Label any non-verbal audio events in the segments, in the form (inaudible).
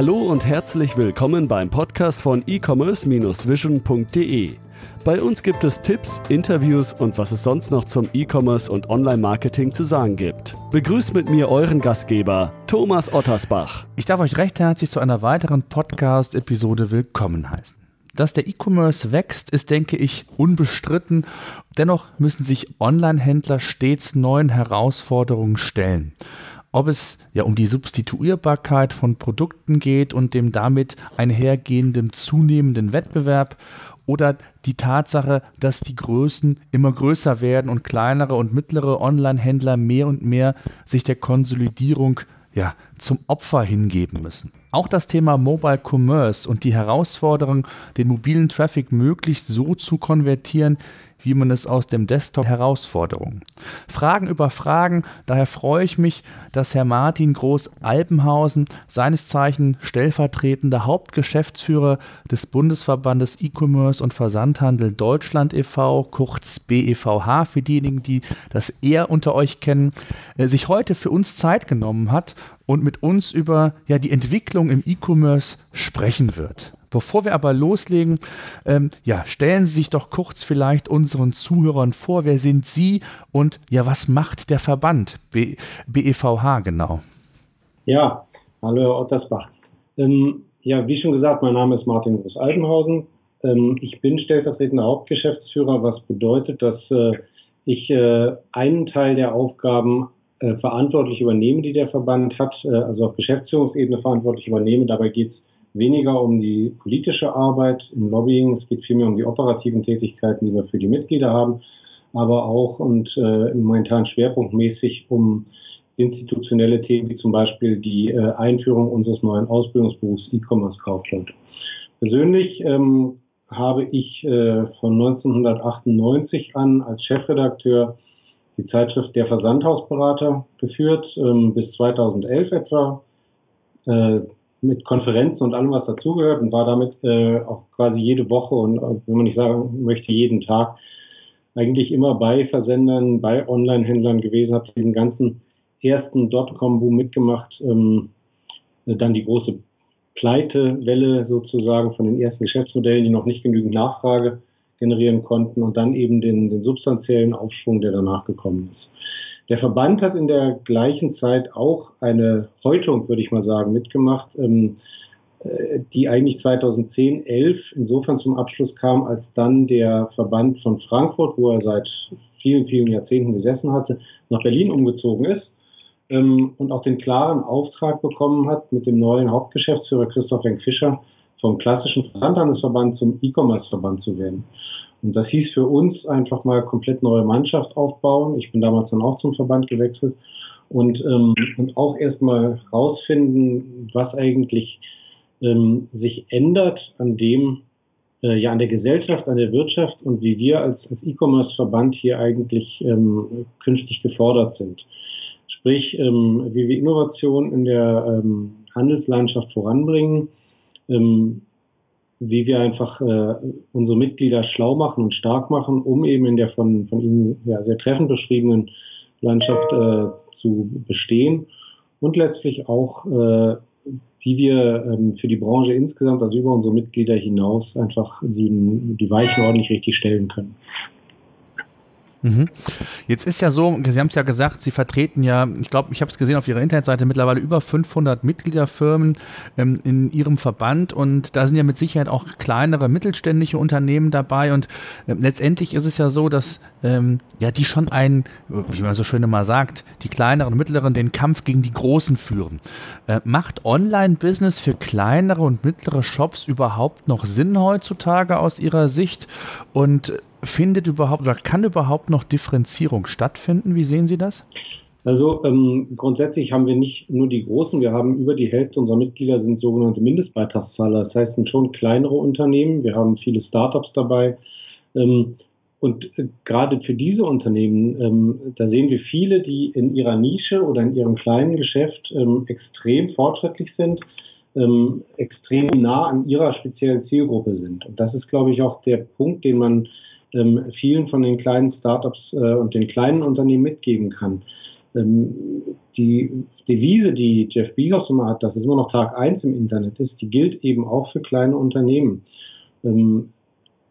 Hallo und herzlich willkommen beim Podcast von e-commerce-vision.de. Bei uns gibt es Tipps, Interviews und was es sonst noch zum E-Commerce und Online-Marketing zu sagen gibt. Begrüßt mit mir euren Gastgeber, Thomas Ottersbach. Ich darf euch recht herzlich zu einer weiteren Podcast-Episode willkommen heißen. Dass der E-Commerce wächst, ist, denke ich, unbestritten. Dennoch müssen sich Online-Händler stets neuen Herausforderungen stellen. Ob es ja um die Substituierbarkeit von Produkten geht und dem damit einhergehenden zunehmenden Wettbewerb oder die Tatsache, dass die Größen immer größer werden und kleinere und mittlere Online-Händler mehr und mehr sich der Konsolidierung ja, zum Opfer hingeben müssen. Auch das Thema Mobile Commerce und die Herausforderung, den mobilen Traffic möglichst so zu konvertieren, wie man es aus dem Desktop Herausforderungen. Fragen über Fragen, daher freue ich mich, dass Herr Martin Groß-Alpenhausen, seines Zeichen stellvertretender Hauptgeschäftsführer des Bundesverbandes E-Commerce und Versandhandel Deutschland e.V., kurz BEVH für diejenigen, die das eher unter euch kennen, äh, sich heute für uns Zeit genommen hat und mit uns über ja, die Entwicklung im E-Commerce sprechen wird. Bevor wir aber loslegen, ähm, ja, stellen Sie sich doch kurz vielleicht unseren Zuhörern vor, wer sind Sie und ja, was macht der Verband B BEVH genau? Ja, hallo Herr Ottersbach. Ähm, ja, wie schon gesagt, mein Name ist Martin Groß-Altenhausen. Ähm, ich bin stellvertretender Hauptgeschäftsführer, was bedeutet, dass äh, ich äh, einen Teil der Aufgaben äh, verantwortlich übernehme, die der Verband hat, äh, also auf Geschäftsführungsebene verantwortlich übernehme. Dabei geht es weniger um die politische Arbeit im Lobbying, es geht vielmehr um die operativen Tätigkeiten, die wir für die Mitglieder haben, aber auch und äh, momentan schwerpunktmäßig um institutionelle Themen wie zum Beispiel die äh, Einführung unseres neuen Ausbildungsberufs E-Commerce Kaufleute. Persönlich ähm, habe ich äh, von 1998 an als Chefredakteur die Zeitschrift Der Versandhausberater geführt, ähm, bis 2011 etwa. Äh, mit Konferenzen und allem, was dazugehört und war damit äh, auch quasi jede Woche und äh, wenn man nicht sagen möchte, jeden Tag eigentlich immer bei Versendern, bei Online-Händlern gewesen, habe den ganzen ersten Dotcom-Boom mitgemacht, ähm, dann die große Pleitewelle sozusagen von den ersten Geschäftsmodellen, die noch nicht genügend Nachfrage generieren konnten und dann eben den, den substanziellen Aufschwung, der danach gekommen ist. Der Verband hat in der gleichen Zeit auch eine Häutung, würde ich mal sagen, mitgemacht, ähm, äh, die eigentlich 2010, 11 insofern zum Abschluss kam, als dann der Verband von Frankfurt, wo er seit vielen, vielen Jahrzehnten gesessen hatte, nach Berlin umgezogen ist ähm, und auch den klaren Auftrag bekommen hat, mit dem neuen Hauptgeschäftsführer Christoph Henk Fischer vom klassischen Versandhandelsverband zum E-Commerce-Verband zu werden. Und das hieß für uns einfach mal komplett neue Mannschaft aufbauen. Ich bin damals dann auch zum Verband gewechselt und, ähm, und auch erstmal rausfinden, was eigentlich ähm, sich ändert an dem, äh, ja, an der Gesellschaft, an der Wirtschaft und wie wir als, als E-Commerce-Verband hier eigentlich ähm, künftig gefordert sind. Sprich, ähm, wie wir Innovation in der ähm, Handelslandschaft voranbringen, ähm, wie wir einfach äh, unsere Mitglieder schlau machen und stark machen, um eben in der von, von Ihnen ja, sehr treffend beschriebenen Landschaft äh, zu bestehen und letztlich auch, äh, wie wir ähm, für die Branche insgesamt, also über unsere Mitglieder hinaus, einfach die, die Weichen ordentlich richtig stellen können. Mhm. Jetzt ist ja so, Sie haben es ja gesagt, Sie vertreten ja, ich glaube, ich habe es gesehen auf Ihrer Internetseite, mittlerweile über 500 Mitgliederfirmen ähm, in Ihrem Verband und da sind ja mit Sicherheit auch kleinere mittelständische Unternehmen dabei und äh, letztendlich ist es ja so, dass ähm, ja die schon ein, wie man so schön immer sagt, die kleineren und mittleren den Kampf gegen die Großen führen. Äh, macht Online-Business für kleinere und mittlere Shops überhaupt noch Sinn heutzutage aus Ihrer Sicht und findet überhaupt oder kann überhaupt noch Differenzierung stattfinden? Wie sehen Sie das? Also ähm, grundsätzlich haben wir nicht nur die großen, wir haben über die Hälfte unserer Mitglieder sind sogenannte Mindestbeitragszahler. Das heißt, sind schon kleinere Unternehmen. Wir haben viele Startups dabei. Ähm, und äh, gerade für diese Unternehmen, ähm, da sehen wir viele, die in ihrer Nische oder in ihrem kleinen Geschäft ähm, extrem fortschrittlich sind, ähm, extrem nah an ihrer speziellen Zielgruppe sind. Und das ist, glaube ich, auch der Punkt, den man ähm, vielen von den kleinen Startups äh, und den kleinen Unternehmen mitgeben kann. Ähm, die Devise, die Jeff Bezos immer hat, dass es immer noch Tag eins im Internet ist, die gilt eben auch für kleine Unternehmen. Ähm,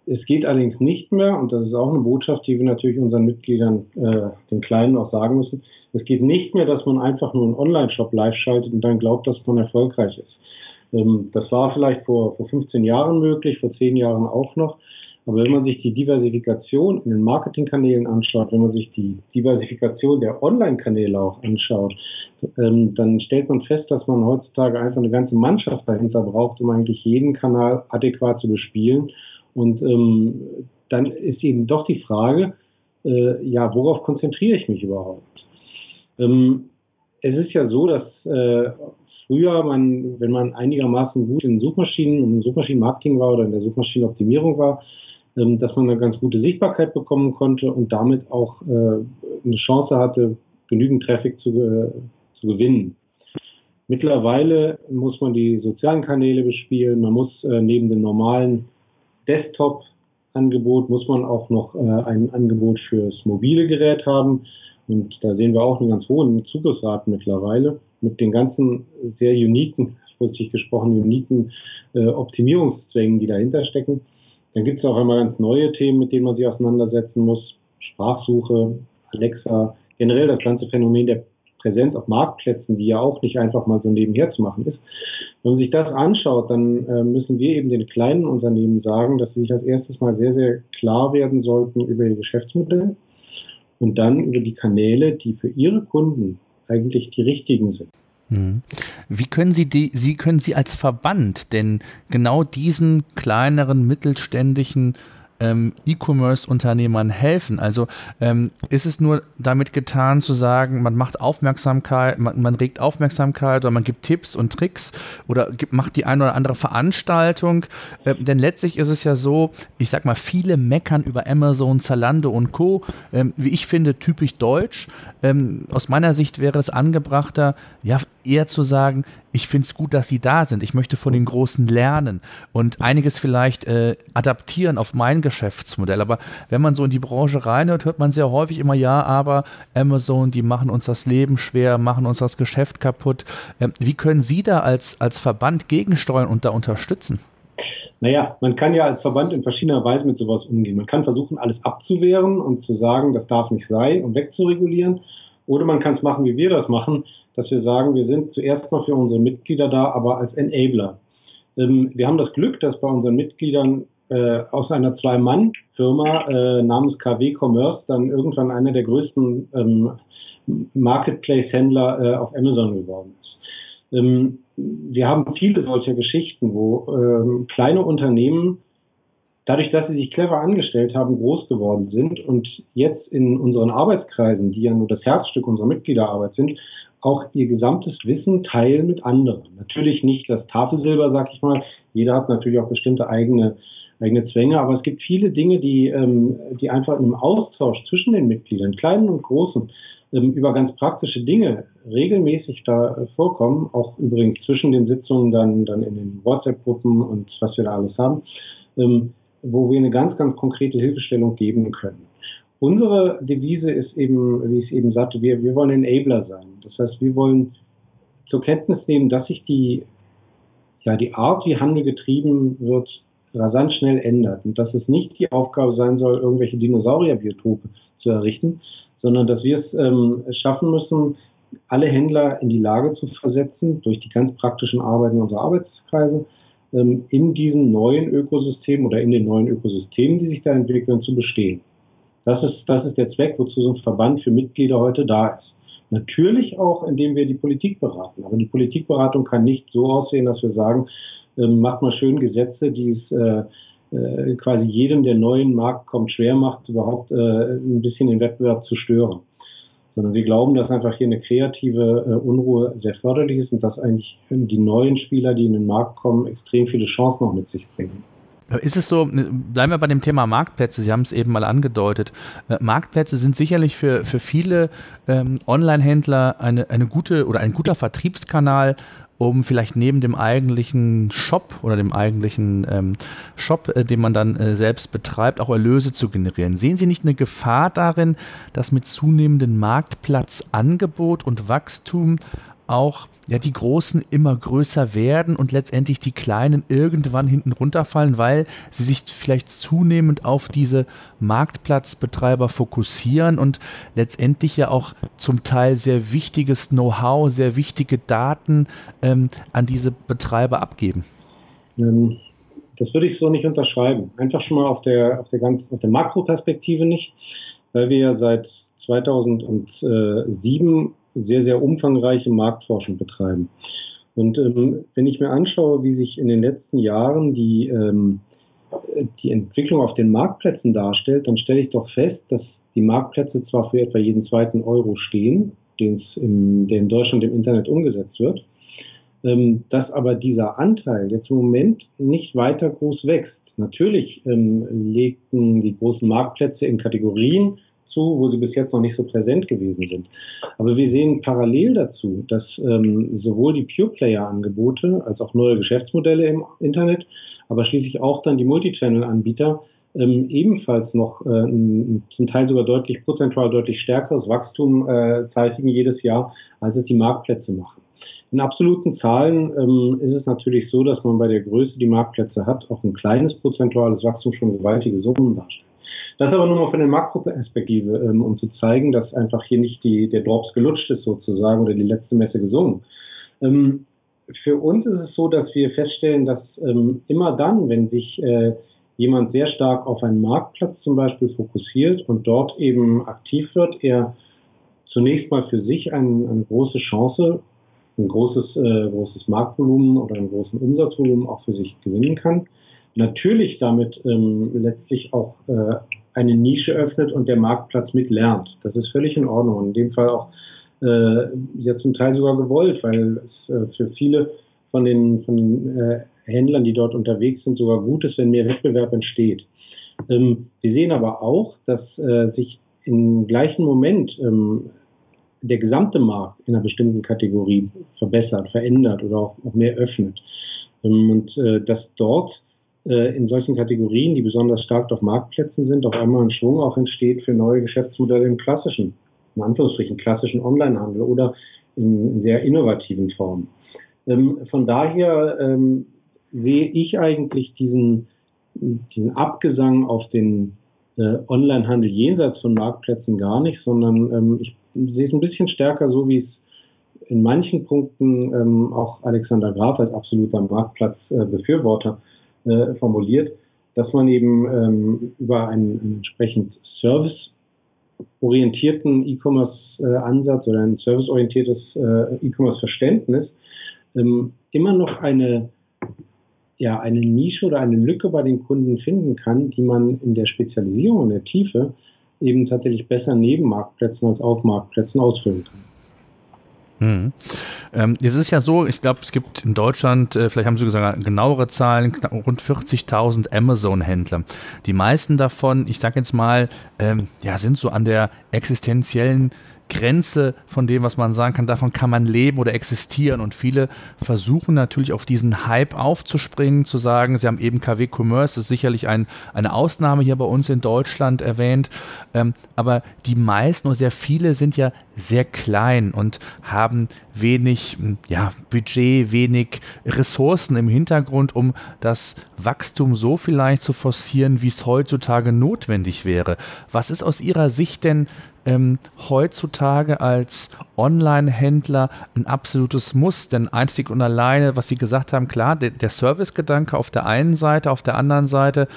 es geht allerdings nicht mehr, und das ist auch eine Botschaft, die wir natürlich unseren Mitgliedern, äh, den Kleinen auch sagen müssen, es geht nicht mehr, dass man einfach nur einen Online-Shop live schaltet und dann glaubt, dass man erfolgreich ist. Ähm, das war vielleicht vor, vor 15 Jahren möglich, vor 10 Jahren auch noch. Aber wenn man sich die Diversifikation in den Marketingkanälen anschaut, wenn man sich die Diversifikation der Online-Kanäle auch anschaut, ähm, dann stellt man fest, dass man heutzutage einfach eine ganze Mannschaft dahinter braucht, um eigentlich jeden Kanal adäquat zu bespielen. Und ähm, dann ist eben doch die Frage, äh, ja, worauf konzentriere ich mich überhaupt? Ähm, es ist ja so, dass äh, früher man, wenn man einigermaßen gut in Suchmaschinen und Suchmaschinenmarketing war oder in der Suchmaschinenoptimierung war, dass man eine ganz gute Sichtbarkeit bekommen konnte und damit auch äh, eine Chance hatte, genügend Traffic zu, äh, zu gewinnen. Mittlerweile muss man die sozialen Kanäle bespielen, man muss äh, neben dem normalen Desktop-Angebot muss man auch noch äh, ein Angebot fürs mobile Gerät haben. Und da sehen wir auch einen ganz hohen Zugriffsraten mittlerweile mit den ganzen sehr uniken, (laughs) vorsichtig gesprochen, uniken äh, Optimierungszwängen, die dahinter stecken. Dann gibt es auch einmal ganz neue Themen, mit denen man sich auseinandersetzen muss. Sprachsuche, Alexa, generell das ganze Phänomen der Präsenz auf Marktplätzen, die ja auch nicht einfach mal so nebenher zu machen ist. Wenn man sich das anschaut, dann äh, müssen wir eben den kleinen Unternehmen sagen, dass sie sich als erstes mal sehr, sehr klar werden sollten über ihr Geschäftsmodell und dann über die Kanäle, die für ihre Kunden eigentlich die richtigen sind. Mhm. Wie können Sie die, Sie können Sie als Verband denn genau diesen kleineren mittelständischen ähm, E-Commerce-Unternehmern helfen? Also ähm, ist es nur damit getan zu sagen, man macht Aufmerksamkeit, man, man, regt Aufmerksamkeit oder man gibt Tipps und Tricks oder gibt, macht die eine oder andere Veranstaltung? Ähm, denn letztlich ist es ja so, ich sag mal, viele meckern über Amazon, Zalando und Co. Ähm, wie ich finde, typisch deutsch. Ähm, aus meiner Sicht wäre es angebrachter, ja, eher zu sagen, ich finde es gut, dass sie da sind. Ich möchte von den Großen lernen und einiges vielleicht äh, adaptieren auf mein Geschäftsmodell. Aber wenn man so in die Branche reinhört, hört man sehr häufig immer, ja, aber Amazon, die machen uns das Leben schwer, machen uns das Geschäft kaputt. Ähm, wie können Sie da als, als Verband gegensteuern und da unterstützen? Naja, man kann ja als Verband in verschiedener Weise mit sowas umgehen. Man kann versuchen, alles abzuwehren und zu sagen, das darf nicht sein und wegzuregulieren. Oder man kann es machen, wie wir das machen, dass wir sagen, wir sind zuerst mal für unsere Mitglieder da, aber als Enabler. Ähm, wir haben das Glück, dass bei unseren Mitgliedern äh, aus einer Zwei-Mann-Firma äh, namens KW Commerce dann irgendwann einer der größten ähm, Marketplace-Händler äh, auf Amazon geworden ist. Ähm, wir haben viele solcher Geschichten, wo ähm, kleine Unternehmen dadurch, dass sie sich clever angestellt haben, groß geworden sind und jetzt in unseren Arbeitskreisen, die ja nur das Herzstück unserer Mitgliederarbeit sind, auch ihr gesamtes Wissen teilen mit anderen. Natürlich nicht das Tafelsilber, sag ich mal. Jeder hat natürlich auch bestimmte eigene eigene Zwänge, aber es gibt viele Dinge, die, ähm, die einfach im Austausch zwischen den Mitgliedern, kleinen und großen, ähm, über ganz praktische Dinge regelmäßig da äh, vorkommen, auch übrigens zwischen den Sitzungen dann, dann in den WhatsApp-Gruppen und was wir da alles haben, ähm, wo wir eine ganz, ganz konkrete Hilfestellung geben können. Unsere Devise ist eben, wie ich es eben sagte, wir, wir wollen Enabler sein. Das heißt, wir wollen zur Kenntnis nehmen, dass sich die, ja, die Art, wie Handel getrieben wird, rasant schnell ändert und dass es nicht die Aufgabe sein soll, irgendwelche Dinosaurierbiotope zu errichten, sondern dass wir es ähm, schaffen müssen, alle Händler in die Lage zu versetzen, durch die ganz praktischen Arbeiten unserer Arbeitskreise, ähm, in diesem neuen Ökosystem oder in den neuen Ökosystemen, die sich da entwickeln, zu bestehen. Das ist, das ist der Zweck, wozu so ein Verband für Mitglieder heute da ist. Natürlich auch, indem wir die Politik beraten. Aber die Politikberatung kann nicht so aussehen, dass wir sagen, ähm, macht mal schön Gesetze, die es äh, äh, quasi jedem, der neuen Markt kommt, schwer macht, überhaupt äh, ein bisschen den Wettbewerb zu stören. Sondern wir glauben, dass einfach hier eine kreative äh, Unruhe sehr förderlich ist und dass eigentlich die neuen Spieler, die in den Markt kommen, extrem viele Chancen noch mit sich bringen. Ist es so, bleiben wir bei dem Thema Marktplätze, Sie haben es eben mal angedeutet. Äh, Marktplätze sind sicherlich für, für viele ähm, Online-Händler eine, eine gute oder ein guter Vertriebskanal, um vielleicht neben dem eigentlichen Shop oder dem eigentlichen ähm, Shop, äh, den man dann äh, selbst betreibt, auch Erlöse zu generieren. Sehen Sie nicht eine Gefahr darin, dass mit zunehmendem Marktplatzangebot und Wachstum auch ja, die Großen immer größer werden und letztendlich die Kleinen irgendwann hinten runterfallen, weil sie sich vielleicht zunehmend auf diese Marktplatzbetreiber fokussieren und letztendlich ja auch zum Teil sehr wichtiges Know-how, sehr wichtige Daten ähm, an diese Betreiber abgeben. Ähm, das würde ich so nicht unterschreiben. Einfach schon mal auf der, auf der, ganz, auf der Makroperspektive nicht, weil wir ja seit 2007 sehr, sehr umfangreiche Marktforschung betreiben. Und ähm, wenn ich mir anschaue, wie sich in den letzten Jahren die, ähm, die Entwicklung auf den Marktplätzen darstellt, dann stelle ich doch fest, dass die Marktplätze zwar für etwa jeden zweiten Euro stehen, den der in Deutschland im Internet umgesetzt wird, ähm, dass aber dieser Anteil jetzt im Moment nicht weiter groß wächst. Natürlich ähm, legten die großen Marktplätze in Kategorien zu, wo sie bis jetzt noch nicht so präsent gewesen sind. Aber wir sehen parallel dazu, dass ähm, sowohl die Pure-Player-Angebote als auch neue Geschäftsmodelle im Internet, aber schließlich auch dann die Multichannel-Anbieter ähm, ebenfalls noch äh, zum Teil sogar deutlich prozentual deutlich stärkeres Wachstum äh, zeitigen jedes Jahr, als es die Marktplätze machen. In absoluten Zahlen ähm, ist es natürlich so, dass man bei der Größe, die Marktplätze hat, auch ein kleines prozentuales Wachstum schon gewaltige Summen darstellt. Das aber nur mal von der Makroperspektive, ähm, um zu zeigen, dass einfach hier nicht die, der Drops gelutscht ist sozusagen oder die letzte Messe gesungen. Ähm, für uns ist es so, dass wir feststellen, dass ähm, immer dann, wenn sich äh, jemand sehr stark auf einen Marktplatz zum Beispiel fokussiert und dort eben aktiv wird, er zunächst mal für sich ein, eine große Chance, ein großes, äh, großes Marktvolumen oder einen großen Umsatzvolumen auch für sich gewinnen kann. Natürlich damit ähm, letztlich auch äh, eine Nische öffnet und der Marktplatz mitlernt. Das ist völlig in Ordnung. In dem Fall auch äh, ja zum Teil sogar gewollt, weil es äh, für viele von den, von den äh, Händlern, die dort unterwegs sind, sogar gut ist, wenn mehr Wettbewerb entsteht. Ähm, wir sehen aber auch, dass äh, sich im gleichen Moment ähm, der gesamte Markt in einer bestimmten Kategorie verbessert, verändert oder auch, auch mehr öffnet. Ähm, und äh, dass dort in solchen Kategorien, die besonders stark auf Marktplätzen sind, auf einmal ein Schwung auch entsteht für neue Geschäftsmodelle im klassischen, in Anführungsstrichen klassischen Onlinehandel oder in, in sehr innovativen Formen. Ähm, von daher ähm, sehe ich eigentlich diesen, diesen Abgesang auf den äh, Onlinehandel jenseits von Marktplätzen gar nicht, sondern ähm, ich sehe es ein bisschen stärker so, wie es in manchen Punkten ähm, auch Alexander Graf als absoluter Marktplatzbefürworter äh, äh, formuliert, dass man eben ähm, über einen, entsprechend serviceorientierten E-Commerce-Ansatz oder ein serviceorientiertes äh, E-Commerce-Verständnis ähm, immer noch eine ja, eine Nische oder eine Lücke bei den Kunden finden kann, die man in der Spezialisierung, in der Tiefe eben tatsächlich besser neben Marktplätzen als auf Marktplätzen ausfüllen kann. Hm. Ähm, es ist ja so, ich glaube, es gibt in Deutschland, äh, vielleicht haben Sie gesagt, genauere Zahlen, rund 40.000 Amazon-Händler. Die meisten davon, ich sage jetzt mal, ähm, ja, sind so an der existenziellen Grenze von dem, was man sagen kann, davon kann man leben oder existieren. Und viele versuchen natürlich auf diesen Hype aufzuspringen, zu sagen, sie haben eben KW Commerce, das ist sicherlich ein, eine Ausnahme hier bei uns in Deutschland erwähnt. Ähm, aber die meisten oder sehr viele sind ja sehr klein und haben wenig ja, Budget, wenig Ressourcen im Hintergrund, um das Wachstum so vielleicht zu forcieren, wie es heutzutage notwendig wäre. Was ist aus Ihrer Sicht denn ähm, heutzutage als Online-Händler ein absolutes Muss. Denn einzig und alleine, was Sie gesagt haben, klar, der, der Servicegedanke auf der einen Seite, auf der anderen Seite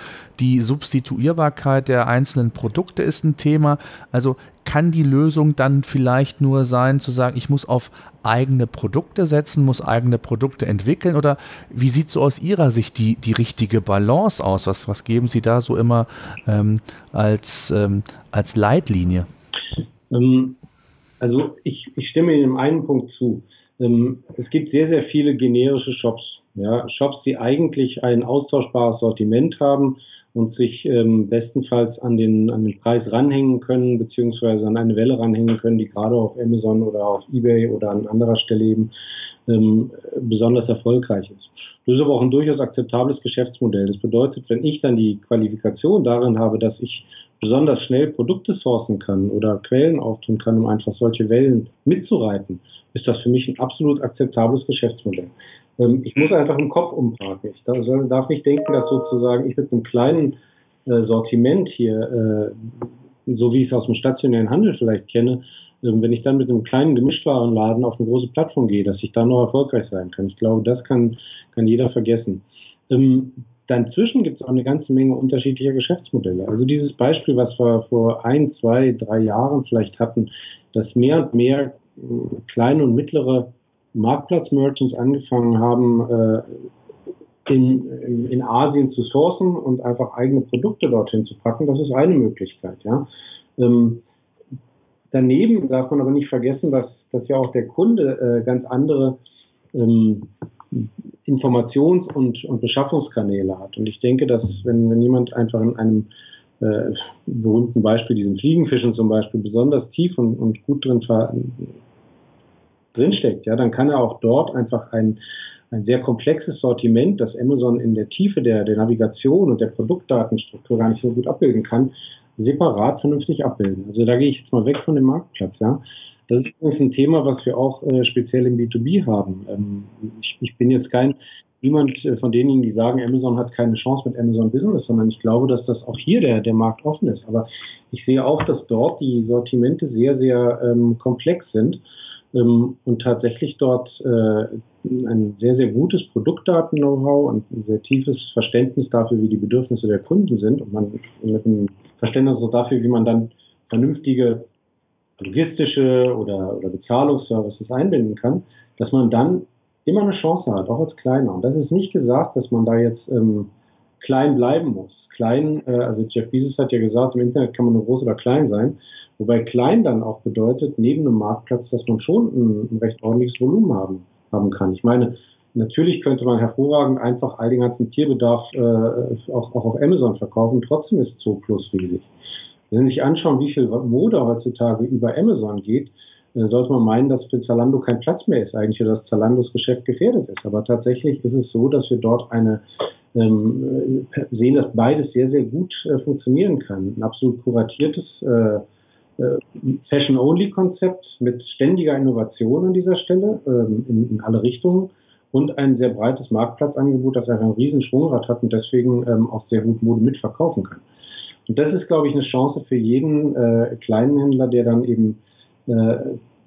die Substituierbarkeit der einzelnen Produkte ist ein Thema. Also kann die Lösung dann vielleicht nur sein, zu sagen, ich muss auf eigene Produkte setzen, muss eigene Produkte entwickeln? Oder wie sieht so aus Ihrer Sicht die, die richtige Balance aus? Was, was geben Sie da so immer ähm, als, ähm, als Leitlinie? Ähm, also ich, ich stimme Ihnen in einem Punkt zu. Ähm, es gibt sehr, sehr viele generische Shops. Ja, Shops, die eigentlich ein austauschbares Sortiment haben und sich ähm, bestenfalls an den, an den Preis ranhängen können, beziehungsweise an eine Welle ranhängen können, die gerade auf Amazon oder auf Ebay oder an anderer Stelle eben ähm, besonders erfolgreich ist. Das ist aber auch ein durchaus akzeptables Geschäftsmodell. Das bedeutet, wenn ich dann die Qualifikation darin habe, dass ich besonders schnell Produkte sourcen kann oder Quellen auftun kann, um einfach solche Wellen mitzureiten, ist das für mich ein absolut akzeptables Geschäftsmodell. Ähm, ich muss einfach im Kopf umparken. Ich darf nicht denken, dass sozusagen ich mit einem kleinen äh, Sortiment hier, äh, so wie ich es aus dem stationären Handel vielleicht kenne, ähm, wenn ich dann mit einem kleinen Gemischtwarenladen auf eine große Plattform gehe, dass ich da noch erfolgreich sein kann. Ich glaube, das kann, kann jeder vergessen. Dazwischen gibt es auch eine ganze Menge unterschiedlicher Geschäftsmodelle. Also dieses Beispiel, was wir vor ein, zwei, drei Jahren vielleicht hatten, dass mehr und mehr äh, kleine und mittlere Marktplatz-Merchants angefangen haben, äh, in, in Asien zu sourcen und einfach eigene Produkte dorthin zu packen, das ist eine Möglichkeit. Ja. Ähm, daneben darf man aber nicht vergessen, dass, dass ja auch der Kunde äh, ganz andere ähm, Informations- und, und Beschaffungskanäle hat. Und ich denke, dass wenn, wenn jemand einfach in einem äh, berühmten Beispiel, diesen Fliegenfischen zum Beispiel, besonders tief und, und gut drin drinsteckt, ja, dann kann er auch dort einfach ein, ein sehr komplexes Sortiment, das Amazon in der Tiefe der, der Navigation und der Produktdatenstruktur gar nicht so gut abbilden kann, separat vernünftig abbilden. Also da gehe ich jetzt mal weg von dem Marktplatz, ja. Das ist übrigens ein Thema, was wir auch äh, speziell im B2B haben. Ähm, ich, ich, bin jetzt kein niemand äh, von denjenigen, die sagen, Amazon hat keine Chance mit Amazon Business, sondern ich glaube, dass das auch hier der, der Markt offen ist. Aber ich sehe auch, dass dort die Sortimente sehr, sehr ähm, komplex sind ähm, und tatsächlich dort äh, ein sehr, sehr gutes Produktdaten-Know-how und ein sehr tiefes Verständnis dafür, wie die Bedürfnisse der Kunden sind und man mit einem Verständnis dafür, wie man dann vernünftige logistische oder, oder Bezahlungsservices einbinden kann, dass man dann immer eine Chance hat, auch als Kleiner. Und das ist nicht gesagt, dass man da jetzt ähm, klein bleiben muss. Klein, äh, also Jeff Bezos hat ja gesagt, im Internet kann man nur groß oder klein sein. Wobei klein dann auch bedeutet, neben einem Marktplatz, dass man schon ein, ein recht ordentliches Volumen haben, haben kann. Ich meine, natürlich könnte man hervorragend einfach all den ganzen Tierbedarf äh, auch, auch auf Amazon verkaufen. Trotzdem ist Zoo Plus riesig. Wenn Sie sich anschauen, wie viel Mode heutzutage über Amazon geht, äh, sollte man meinen, dass für Zalando kein Platz mehr ist, eigentlich für das Zalandos Geschäft gefährdet ist. Aber tatsächlich ist es so, dass wir dort eine ähm, äh, sehen, dass beides sehr, sehr gut äh, funktionieren kann. Ein absolut kuratiertes äh, äh, Fashion-Only-Konzept mit ständiger Innovation an dieser Stelle ähm, in, in, alle Richtungen und ein sehr breites Marktplatzangebot, das einfach einen riesen Schwungrad hat und deswegen ähm, auch sehr gut Mode mitverkaufen kann. Und das ist, glaube ich, eine Chance für jeden äh, kleinen Händler, der dann eben äh,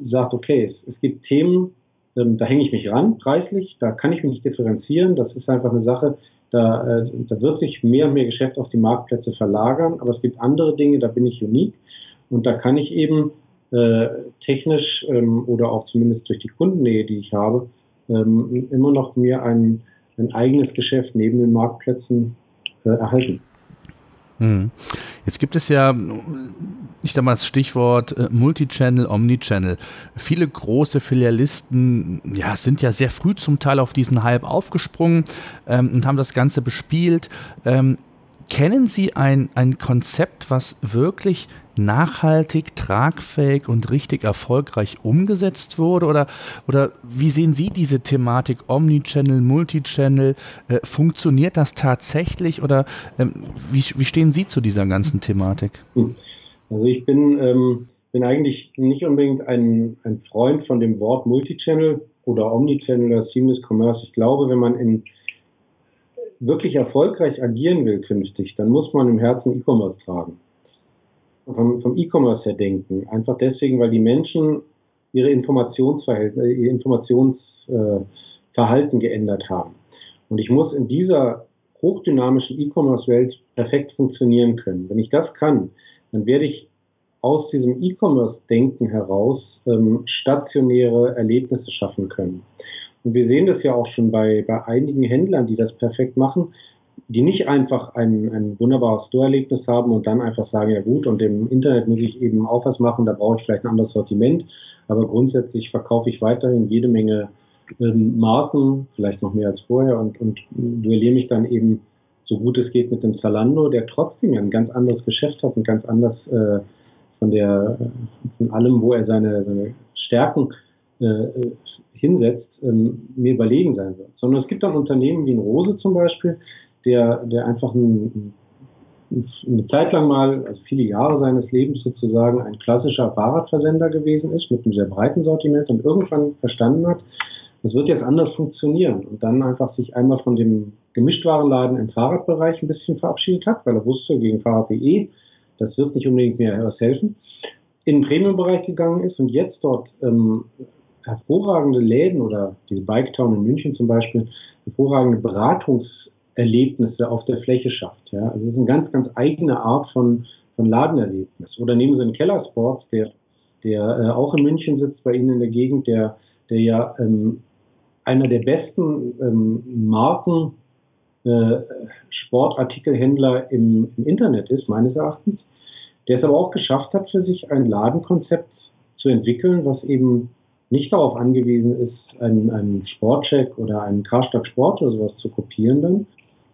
sagt, okay, es, es gibt Themen, ähm, da hänge ich mich ran, preislich, da kann ich mich nicht differenzieren. Das ist einfach eine Sache, da, äh, da wird sich mehr und mehr Geschäft auf die Marktplätze verlagern, aber es gibt andere Dinge, da bin ich unique und da kann ich eben äh, technisch ähm, oder auch zumindest durch die Kundennähe, die ich habe, ähm, immer noch mir ein, ein eigenes Geschäft neben den Marktplätzen äh, erhalten. Hm. Jetzt gibt es ja, ich sag mal das Stichwort äh, Multichannel, Omnichannel. Viele große Filialisten ja, sind ja sehr früh zum Teil auf diesen Hype aufgesprungen ähm, und haben das Ganze bespielt. Ähm, kennen Sie ein, ein Konzept, was wirklich nachhaltig, tragfähig und richtig erfolgreich umgesetzt wurde? Oder, oder wie sehen Sie diese Thematik Omnichannel, Multichannel? Äh, funktioniert das tatsächlich oder ähm, wie, wie stehen Sie zu dieser ganzen Thematik? Also ich bin, ähm, bin eigentlich nicht unbedingt ein, ein Freund von dem Wort Multichannel oder Omnichannel oder Seamless Commerce. Ich glaube, wenn man in wirklich erfolgreich agieren will künftig, dann muss man im Herzen E-Commerce tragen vom, vom E-Commerce her denken. Einfach deswegen, weil die Menschen ihre Informationsverhältnisse, ihr Informationsverhalten äh, geändert haben. Und ich muss in dieser hochdynamischen E-Commerce-Welt perfekt funktionieren können. Wenn ich das kann, dann werde ich aus diesem E-Commerce-Denken heraus ähm, stationäre Erlebnisse schaffen können. Und wir sehen das ja auch schon bei, bei einigen Händlern, die das perfekt machen die nicht einfach ein, ein wunderbares Store-Erlebnis haben und dann einfach sagen, ja gut, und im Internet muss ich eben auch was machen, da brauche ich vielleicht ein anderes Sortiment, aber grundsätzlich verkaufe ich weiterhin jede Menge ähm, Marken, vielleicht noch mehr als vorher und, und duelliere mich dann eben so gut es geht mit dem Zalando, der trotzdem ja ein ganz anderes Geschäft hat und ganz anders äh, von der von allem, wo er seine, seine Stärken äh, hinsetzt, ähm, mir überlegen sein wird. Sondern es gibt dann Unternehmen wie ein Rose zum Beispiel, der, der einfach ein, eine Zeit lang mal, also viele Jahre seines Lebens sozusagen ein klassischer Fahrradversender gewesen ist mit einem sehr breiten Sortiment und irgendwann verstanden hat, das wird jetzt anders funktionieren und dann einfach sich einmal von dem Gemischtwarenladen im Fahrradbereich ein bisschen verabschiedet hat, weil er wusste, gegen Fahrrad.de, das wird nicht unbedingt mehr was helfen, in den Premium-Bereich gegangen ist und jetzt dort ähm, hervorragende Läden oder diese Bike Town in München zum Beispiel, hervorragende Beratungserlebnisse auf der Fläche schafft. Ja? Also es ist eine ganz, ganz eigene Art von, von Ladenerlebnis. Oder nehmen Sie einen Keller Sports, der, der äh, auch in München sitzt, bei Ihnen in der Gegend, der, der ja ähm, einer der besten ähm, Marken äh, Sportartikelhändler im, im Internet ist, meines Erachtens, der es aber auch geschafft hat, für sich ein Ladenkonzept zu entwickeln, was eben nicht darauf angewiesen ist, einen, einen Sportcheck oder einen Karstadt Sport oder sowas zu kopieren dann,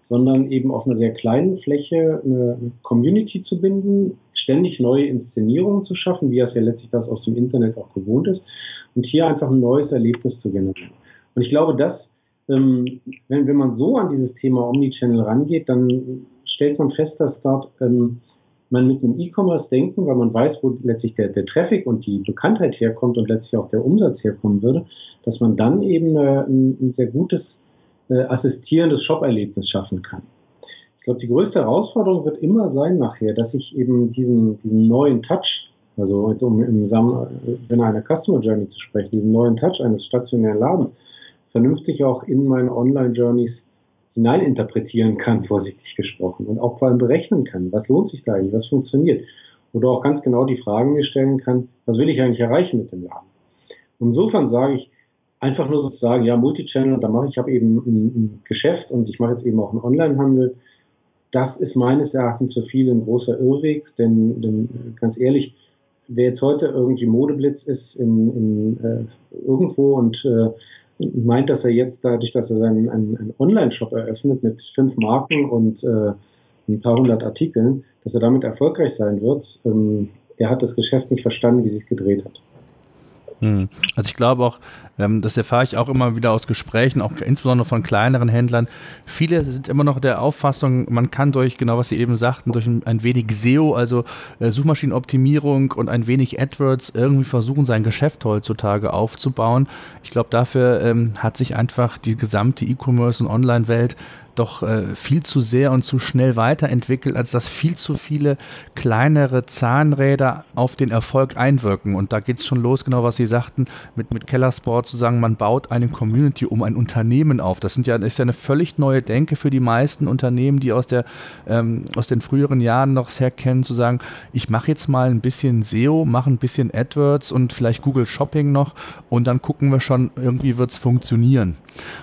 sondern eben auf einer sehr kleinen Fläche eine Community zu binden, ständig neue Inszenierungen zu schaffen, wie es ja letztlich das aus dem Internet auch gewohnt ist, und hier einfach ein neues Erlebnis zu generieren. Und ich glaube, dass, ähm, wenn, wenn man so an dieses Thema Omnichannel rangeht, dann stellt man fest, dass dort ähm, man mit einem E-Commerce denken, weil man weiß, wo letztlich der, der Traffic und die Bekanntheit herkommt und letztlich auch der Umsatz herkommen würde, dass man dann eben äh, ein, ein, sehr gutes äh, assistierendes Shop-Erlebnis schaffen kann. Ich glaube, die größte Herausforderung wird immer sein nachher, dass ich eben diesen, diesen neuen Touch, also um im Sinne einer Customer Journey zu sprechen, diesen neuen Touch eines stationären Ladens, vernünftig auch in meine Online-Journeys hineininterpretieren kann, vorsichtig gesprochen, und auch vor allem berechnen kann, was lohnt sich da eigentlich, was funktioniert. Oder auch ganz genau die Fragen mir stellen kann, was will ich eigentlich erreichen mit dem Laden. insofern sage ich, einfach nur sozusagen, ja, Multichannel, da mache ich, habe eben ein, ein, Geschäft und ich mache jetzt eben auch einen Onlinehandel. Das ist meines Erachtens für viele ein großer Irrweg, denn, denn ganz ehrlich, wer jetzt heute irgendwie Modeblitz ist in, in äh, irgendwo und äh, meint, dass er jetzt dadurch, dass er seinen einen, einen Online-Shop eröffnet mit fünf Marken und äh, ein paar hundert Artikeln, dass er damit erfolgreich sein wird. Ähm, er hat das Geschäft nicht verstanden, wie sich gedreht hat. Hm. Also ich glaube auch, ähm, das erfahre ich auch immer wieder aus Gesprächen, auch insbesondere von kleineren Händlern. Viele sind immer noch der Auffassung, man kann durch, genau was Sie eben sagten, durch ein, wenig SEO, also äh, Suchmaschinenoptimierung und ein wenig AdWords irgendwie versuchen, sein Geschäft heutzutage aufzubauen. Ich glaube, dafür ähm, hat sich einfach die gesamte E-Commerce und Online-Welt doch äh, viel zu sehr und zu schnell weiterentwickelt, als dass viel zu viele kleinere Zahnräder auf den Erfolg einwirken. Und da geht es schon los, genau was Sie sagten, mit, mit Kellersport zu sagen, man baut eine Community um ein Unternehmen auf. Das sind ja, ist ja eine völlig neue Denke für die meisten Unternehmen, die aus, der, ähm, aus den früheren Jahren noch sehr kennen, zu sagen, ich mache jetzt mal ein bisschen SEO, mache ein bisschen AdWords und vielleicht Google Shopping noch und dann gucken wir schon, irgendwie wird es funktionieren.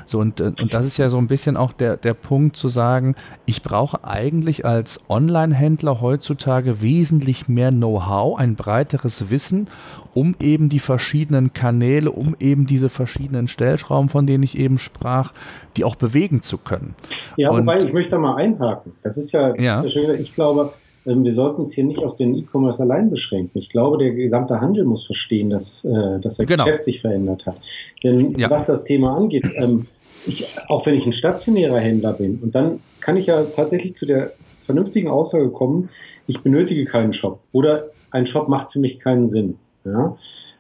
So, und, äh, und das ist ja so ein bisschen auch der, der Punkt zu sagen, ich brauche eigentlich als Online-Händler heutzutage wesentlich mehr Know-how, ein breiteres Wissen, um eben die verschiedenen Kanäle, um eben diese verschiedenen Stellschrauben, von denen ich eben sprach, die auch bewegen zu können. Ja, Und, wobei ich möchte da mal einhaken. Das ist ja, ja. ich glaube, ähm, wir sollten uns hier nicht auf den E-Commerce allein beschränken. Ich glaube, der gesamte Handel muss verstehen, dass, äh, dass der genau. Geschäft sich verändert hat. Denn ja. was das Thema angeht, ähm, ich, auch wenn ich ein stationärer Händler bin, und dann kann ich ja tatsächlich zu der vernünftigen Aussage kommen, ich benötige keinen Shop oder ein Shop macht für mich keinen Sinn. Ja?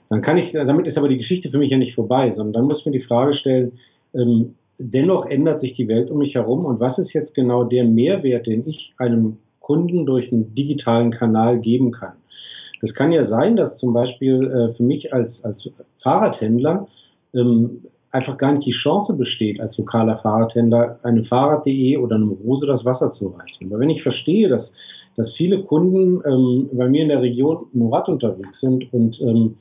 Dann kann ich, damit ist aber die Geschichte für mich ja nicht vorbei, sondern dann muss man die Frage stellen, ähm, dennoch ändert sich die Welt um mich herum und was ist jetzt genau der Mehrwert, den ich einem Kunden durch einen digitalen Kanal geben kann? Das kann ja sein, dass zum Beispiel äh, für mich als, als Fahrradhändler ähm, einfach gar nicht die Chance besteht, als lokaler Fahrradhändler einem Fahrrad.de oder einem Rose das Wasser zu reichen. Aber wenn ich verstehe, dass, dass viele Kunden ähm, bei mir in der Region im Rad unterwegs sind und ähm,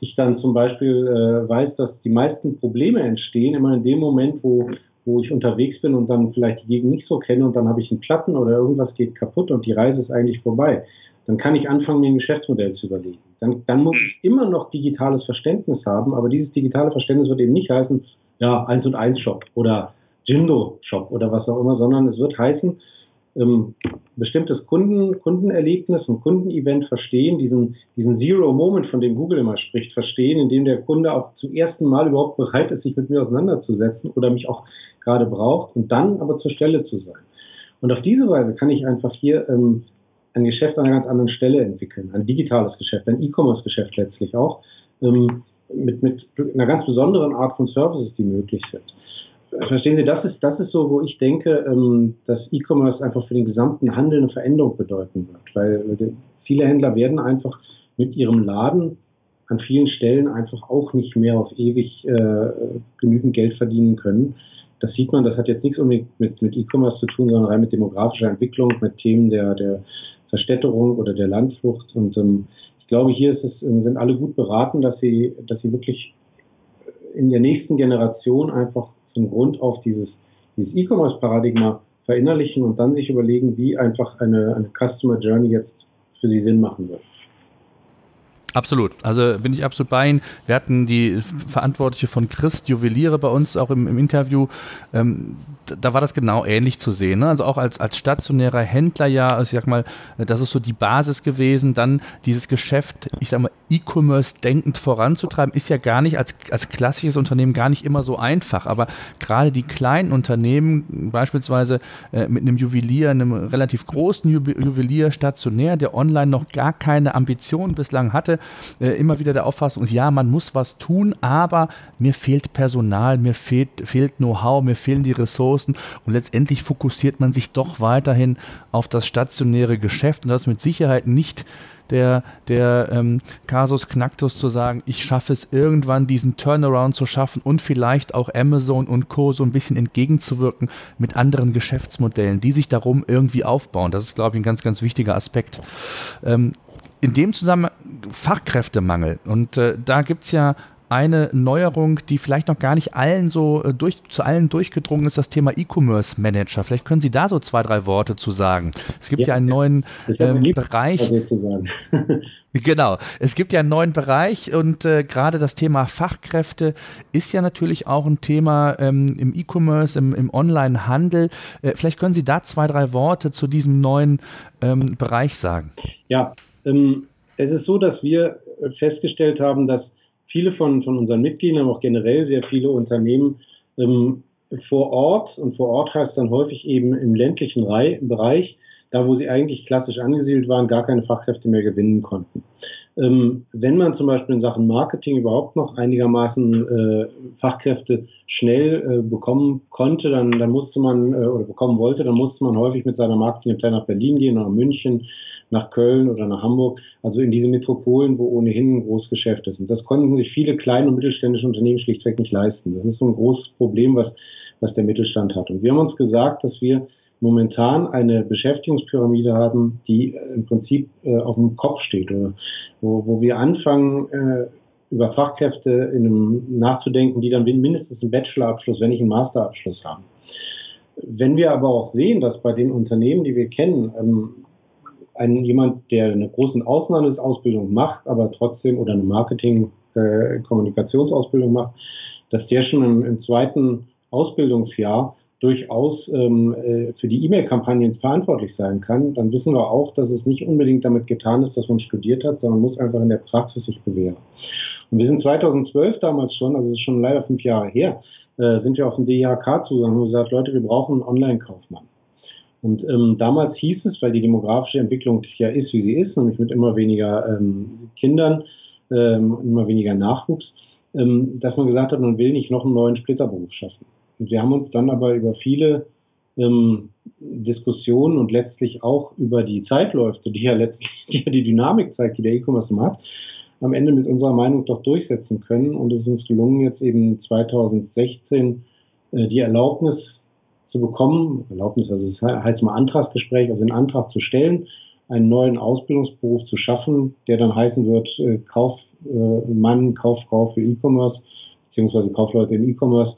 ich dann zum Beispiel äh, weiß, dass die meisten Probleme entstehen, immer in dem Moment, wo, wo ich unterwegs bin und dann vielleicht die Gegend nicht so kenne und dann habe ich einen Platten oder irgendwas geht kaputt und die Reise ist eigentlich vorbei dann kann ich anfangen, mir ein Geschäftsmodell zu überlegen. Dann, dann muss ich immer noch digitales Verständnis haben, aber dieses digitale Verständnis wird eben nicht heißen, ja, 1 und 1 Shop oder Jindo Shop oder was auch immer, sondern es wird heißen, ähm, bestimmtes Kunden, Kundenerlebnis und Kundenevent verstehen, diesen, diesen Zero Moment, von dem Google immer spricht, verstehen, indem der Kunde auch zum ersten Mal überhaupt bereit ist, sich mit mir auseinanderzusetzen oder mich auch gerade braucht und dann aber zur Stelle zu sein. Und auf diese Weise kann ich einfach hier ähm, ein Geschäft an einer ganz anderen Stelle entwickeln, ein digitales Geschäft, ein E-Commerce-Geschäft letztlich auch, ähm, mit, mit einer ganz besonderen Art von Services, die möglich sind. Verstehen Sie, das ist, das ist so, wo ich denke, ähm, dass E-Commerce einfach für den gesamten Handel eine Veränderung bedeuten wird. Weil viele Händler werden einfach mit ihrem Laden an vielen Stellen einfach auch nicht mehr auf ewig äh, genügend Geld verdienen können. Das sieht man, das hat jetzt nichts unbedingt mit, mit E-Commerce zu tun, sondern rein mit demografischer Entwicklung, mit Themen der, der Verstädterung oder der Landflucht. Und ähm, ich glaube, hier ist es, sind alle gut beraten, dass sie, dass sie wirklich in der nächsten Generation einfach zum Grund auf dieses, dieses E-Commerce-Paradigma verinnerlichen und dann sich überlegen, wie einfach eine, eine Customer Journey jetzt für sie Sinn machen wird. Absolut. Also bin ich absolut bei Ihnen. Wir hatten die Verantwortliche von Christ Juweliere bei uns auch im, im Interview. Ähm, da war das genau ähnlich zu sehen. Ne? Also auch als, als stationärer Händler ja, also ich sag mal, das ist so die Basis gewesen. Dann dieses Geschäft, ich sag mal, E-Commerce denkend voranzutreiben, ist ja gar nicht als, als klassisches Unternehmen gar nicht immer so einfach. Aber gerade die kleinen Unternehmen, beispielsweise äh, mit einem Juwelier, einem relativ großen Juwelier stationär, der online noch gar keine Ambitionen bislang hatte, äh, immer wieder der Auffassung ist, ja, man muss was tun, aber mir fehlt Personal, mir fehlt, fehlt Know-how, mir fehlen die Ressourcen und letztendlich fokussiert man sich doch weiterhin auf das stationäre Geschäft und das ist mit Sicherheit nicht der, der ähm, Casus Knacktus zu sagen, ich schaffe es irgendwann, diesen Turnaround zu schaffen und vielleicht auch Amazon und Co. so ein bisschen entgegenzuwirken mit anderen Geschäftsmodellen, die sich darum irgendwie aufbauen. Das ist, glaube ich, ein ganz, ganz wichtiger Aspekt. Ähm, in dem Zusammenhang Fachkräftemangel. Und äh, da gibt es ja eine Neuerung, die vielleicht noch gar nicht allen so äh, durch, zu allen durchgedrungen ist, das Thema E-Commerce Manager. Vielleicht können Sie da so zwei, drei Worte zu sagen. Es gibt ja, ja einen neuen ähm, Bereich. (laughs) (laughs) genau, es gibt ja einen neuen Bereich und äh, gerade das Thema Fachkräfte ist ja natürlich auch ein Thema ähm, im E-Commerce, im, im Online-Handel. Äh, vielleicht können Sie da zwei, drei Worte zu diesem neuen ähm, Bereich sagen. Ja, ähm, es ist so, dass wir festgestellt haben, dass viele von, von unseren Mitgliedern, aber auch generell sehr viele Unternehmen ähm, vor Ort, und vor Ort heißt dann häufig eben im ländlichen Rei Bereich, da wo sie eigentlich klassisch angesiedelt waren, gar keine Fachkräfte mehr gewinnen konnten. Ähm, wenn man zum Beispiel in Sachen Marketing überhaupt noch einigermaßen äh, Fachkräfte schnell äh, bekommen konnte, dann, dann musste man äh, oder bekommen wollte, dann musste man häufig mit seiner Marketingabteilung nach Berlin gehen oder München nach Köln oder nach Hamburg, also in diese Metropolen, wo ohnehin ein Großgeschäft ist. Und das konnten sich viele kleine und mittelständische Unternehmen schlichtweg nicht leisten. Das ist so ein großes Problem, was, was der Mittelstand hat. Und wir haben uns gesagt, dass wir momentan eine Beschäftigungspyramide haben, die äh, im Prinzip äh, auf dem Kopf steht, oder wo, wo wir anfangen, äh, über Fachkräfte in einem nachzudenken, die dann mindestens einen Bachelorabschluss, wenn nicht einen Masterabschluss haben. Wenn wir aber auch sehen, dass bei den Unternehmen, die wir kennen, ähm, ein, jemand, der eine große Außenhandelsausbildung macht, aber trotzdem oder eine Marketing-Kommunikationsausbildung äh, macht, dass der schon im, im zweiten Ausbildungsjahr durchaus ähm, äh, für die E-Mail-Kampagnen verantwortlich sein kann, dann wissen wir auch, dass es nicht unbedingt damit getan ist, dass man studiert hat, sondern muss einfach in der Praxis sich bewähren. Und wir sind 2012 damals schon, also es ist schon leider fünf Jahre her, äh, sind wir auf den DIHK zugegangen und gesagt, Leute, wir brauchen einen Online-Kaufmann. Und ähm, damals hieß es, weil die demografische Entwicklung ja ist, wie sie ist, nämlich mit immer weniger ähm, Kindern, ähm, immer weniger Nachwuchs, ähm, dass man gesagt hat, man will nicht noch einen neuen Splitterberuf schaffen. Und wir haben uns dann aber über viele ähm, Diskussionen und letztlich auch über die Zeitläufe, die ja letztlich (laughs) die, die Dynamik zeigt, die der E-Commerce hat, am Ende mit unserer Meinung doch durchsetzen können. Und es ist uns gelungen, jetzt eben 2016 äh, die Erlaubnis zu bekommen, Erlaubnis, also das heißt mal Antragsgespräch, also einen Antrag zu stellen, einen neuen Ausbildungsberuf zu schaffen, der dann heißen wird äh, Kaufmann, äh, Kauffrau für E-Commerce, beziehungsweise Kaufleute im E-Commerce.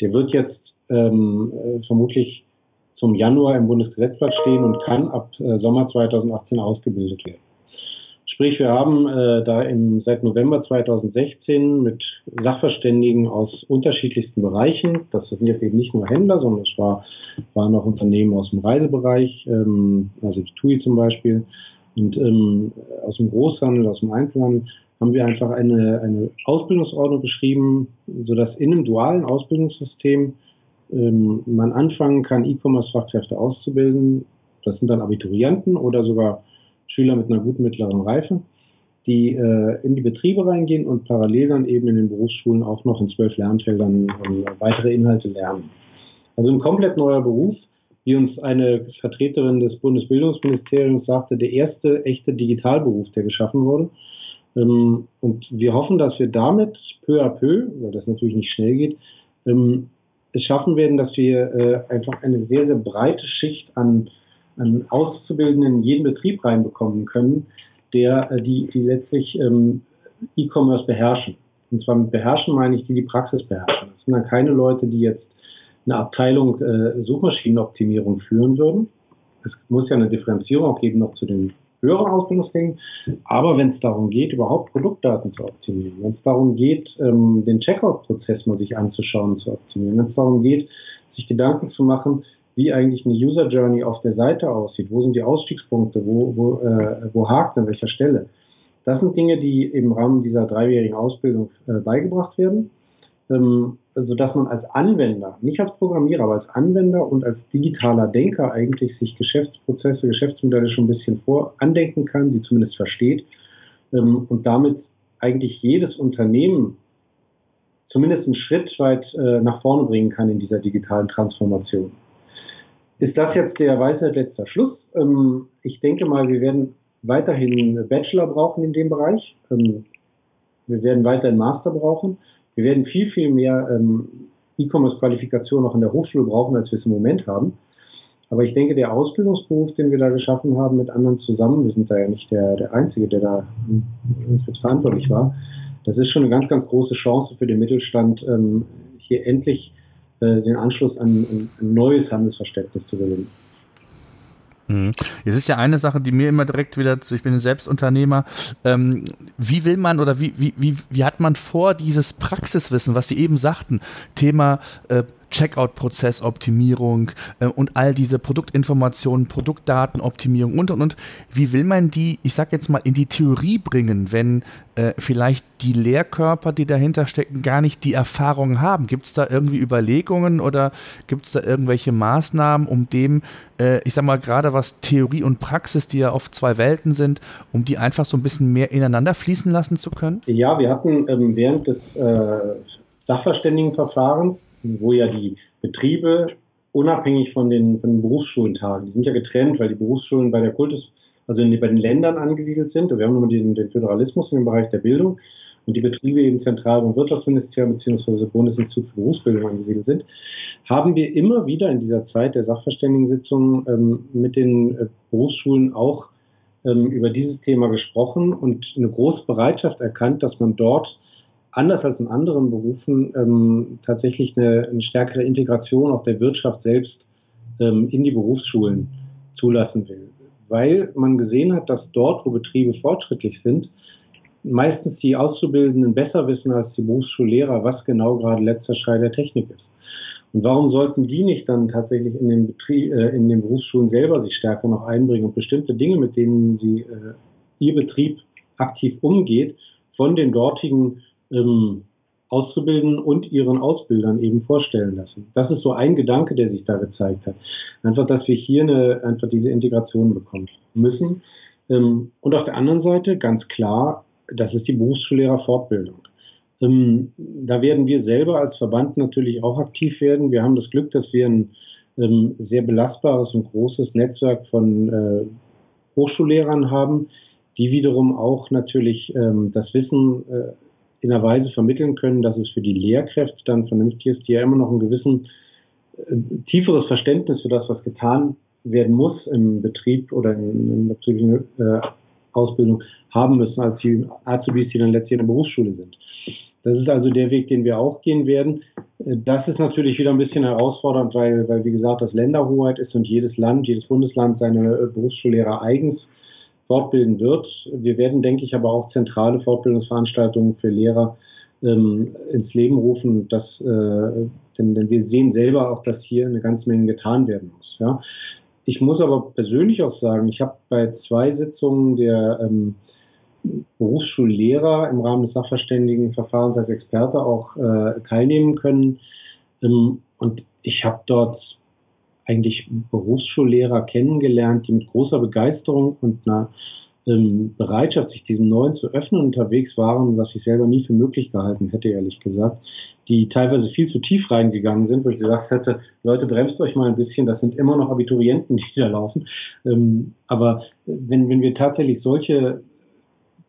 Der wird jetzt ähm, äh, vermutlich zum Januar im Bundesgesetzblatt stehen und kann ab äh, Sommer 2018 ausgebildet werden. Sprich, wir haben äh, da im, seit November 2016 mit Sachverständigen aus unterschiedlichsten Bereichen, das sind jetzt eben nicht nur Händler, sondern es war, waren auch Unternehmen aus dem Reisebereich, ähm, also die TUI zum Beispiel, und ähm, aus dem Großhandel, aus dem Einzelhandel, haben wir einfach eine, eine Ausbildungsordnung geschrieben, sodass in einem dualen Ausbildungssystem ähm, man anfangen kann, E-Commerce-Fachkräfte auszubilden. Das sind dann Abiturienten oder sogar Schüler mit einer guten mittleren Reife, die äh, in die Betriebe reingehen und parallel dann eben in den Berufsschulen auch noch in zwölf Lernfeldern äh, weitere Inhalte lernen. Also ein komplett neuer Beruf, wie uns eine Vertreterin des Bundesbildungsministeriums sagte, der erste echte Digitalberuf, der geschaffen wurde. Ähm, und wir hoffen, dass wir damit peu à peu, weil das natürlich nicht schnell geht, ähm, es schaffen werden, dass wir äh, einfach eine sehr, sehr breite Schicht an an Auszubildenden in jeden Betrieb reinbekommen können, der äh, die, die letztlich ähm, E-Commerce beherrschen. Und zwar mit beherrschen meine ich, die die Praxis beherrschen. Das sind dann keine Leute, die jetzt eine Abteilung äh, Suchmaschinenoptimierung führen würden. Es muss ja eine Differenzierung auch geben noch zu den höheren Ausbildungsgängen. Aber wenn es darum geht, überhaupt Produktdaten zu optimieren, wenn es darum geht, ähm, den Checkout-Prozess mal sich anzuschauen, zu optimieren, wenn es darum geht, sich Gedanken zu machen, wie eigentlich eine User Journey auf der Seite aussieht. Wo sind die Ausstiegspunkte? Wo, wo, äh, wo hakt an welcher Stelle? Das sind Dinge, die im Rahmen dieser dreijährigen Ausbildung äh, beigebracht werden, ähm, sodass man als Anwender, nicht als Programmierer, aber als Anwender und als digitaler Denker eigentlich sich Geschäftsprozesse, Geschäftsmodelle schon ein bisschen vor andenken kann, die zumindest versteht ähm, und damit eigentlich jedes Unternehmen zumindest einen Schritt weit äh, nach vorne bringen kann in dieser digitalen Transformation. Ist das jetzt der Weisheit letzter Schluss? Ähm, ich denke mal, wir werden weiterhin Bachelor brauchen in dem Bereich. Ähm, wir werden weiterhin Master brauchen. Wir werden viel, viel mehr ähm, E-Commerce-Qualifikation auch in der Hochschule brauchen, als wir es im Moment haben. Aber ich denke, der Ausbildungsberuf, den wir da geschaffen haben mit anderen zusammen, wir sind da ja nicht der, der Einzige, der da für verantwortlich war, das ist schon eine ganz, ganz große Chance für den Mittelstand, ähm, hier endlich äh, den Anschluss an, an ein neues Handelsverständnis zu gewinnen. Mhm. Es ist ja eine Sache, die mir immer direkt wieder, ich bin selbst Unternehmer, ähm, wie will man oder wie, wie, wie, wie hat man vor, dieses Praxiswissen, was Sie eben sagten, Thema äh, Checkout-Prozessoptimierung äh, und all diese Produktinformationen, Produktdatenoptimierung und und und. Wie will man die, ich sag jetzt mal, in die Theorie bringen, wenn äh, vielleicht die Lehrkörper, die dahinter stecken, gar nicht die Erfahrung haben? Gibt es da irgendwie Überlegungen oder gibt es da irgendwelche Maßnahmen, um dem, äh, ich sag mal, gerade was Theorie und Praxis, die ja oft zwei Welten sind, um die einfach so ein bisschen mehr ineinander fließen lassen zu können? Ja, wir hatten ähm, während des äh, Sachverständigenverfahrens wo ja die Betriebe unabhängig von den, von den Berufsschulen tagen. Die sind ja getrennt, weil die Berufsschulen bei der Kultus, also in, bei den Ländern angesiedelt sind. Wir haben nur den, den Föderalismus dem Bereich der Bildung und die Betriebe eben zentral beim Wirtschaftsministerium bzw. Bundesinstitut für Berufsbildung angesiedelt sind, haben wir immer wieder in dieser Zeit der Sachverständigensitzungen ähm, mit den äh, Berufsschulen auch ähm, über dieses Thema gesprochen und eine große Bereitschaft erkannt, dass man dort anders als in anderen Berufen ähm, tatsächlich eine, eine, stärkere Integration auch der Wirtschaft selbst ähm, in die Berufsschulen zulassen will. Weil man gesehen hat, dass dort, wo Betriebe fortschrittlich sind, meistens die Auszubildenden besser wissen als die Berufsschullehrer, was genau gerade letzter Schrei der Technik ist. Und warum sollten die nicht dann tatsächlich in den, Betrieb, äh, in den Berufsschulen selber sich stärker noch einbringen und bestimmte Dinge, mit denen sie äh, ihr Betrieb aktiv umgeht, von den dortigen ähm, auszubilden und ihren Ausbildern eben vorstellen lassen. Das ist so ein Gedanke, der sich da gezeigt hat. Einfach, dass wir hier eine, einfach diese Integration bekommen müssen. Ähm, und auf der anderen Seite ganz klar, das ist die Berufsschullehrerfortbildung. Ähm, da werden wir selber als Verband natürlich auch aktiv werden. Wir haben das Glück, dass wir ein ähm, sehr belastbares und großes Netzwerk von äh, Hochschullehrern haben, die wiederum auch natürlich ähm, das Wissen äh, in einer Weise vermitteln können, dass es für die Lehrkräfte dann vernünftig ist, die ja immer noch ein gewissen äh, tieferes Verständnis für das, was getan werden muss im Betrieb oder in, der betrieblichen äh, Ausbildung haben müssen, als die Azubis, die dann letztlich in der Berufsschule sind. Das ist also der Weg, den wir auch gehen werden. Äh, das ist natürlich wieder ein bisschen herausfordernd, weil, weil wie gesagt, das Länderhoheit ist und jedes Land, jedes Bundesland seine äh, Berufsschullehrer eigens fortbilden wird. Wir werden, denke ich, aber auch zentrale Fortbildungsveranstaltungen für Lehrer ähm, ins Leben rufen, dass, äh, denn, denn wir sehen selber auch, dass hier eine ganze Menge getan werden muss. Ja. Ich muss aber persönlich auch sagen, ich habe bei zwei Sitzungen der ähm, Berufsschullehrer im Rahmen des Sachverständigenverfahrens als Experte auch äh, teilnehmen können. Ähm, und ich habe dort eigentlich Berufsschullehrer kennengelernt, die mit großer Begeisterung und einer ähm, Bereitschaft, sich diesem Neuen zu öffnen, unterwegs waren, was ich selber nie für möglich gehalten hätte, ehrlich gesagt, die teilweise viel zu tief reingegangen sind, wo ich gesagt hätte, Leute, bremst euch mal ein bisschen, das sind immer noch Abiturienten, die da laufen. Ähm, aber wenn, wenn wir tatsächlich solche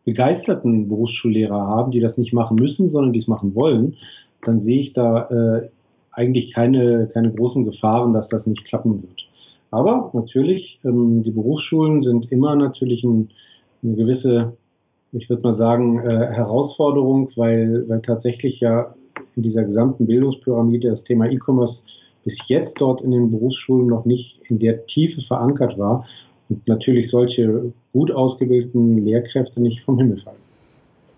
begeisterten Berufsschullehrer haben, die das nicht machen müssen, sondern die es machen wollen, dann sehe ich da äh, eigentlich keine, keine großen Gefahren, dass das nicht klappen wird. Aber natürlich, ähm, die Berufsschulen sind immer natürlich ein, eine gewisse, ich würde mal sagen, äh, Herausforderung, weil, weil tatsächlich ja in dieser gesamten Bildungspyramide das Thema E-Commerce bis jetzt dort in den Berufsschulen noch nicht in der Tiefe verankert war und natürlich solche gut ausgebildeten Lehrkräfte nicht vom Himmel fallen.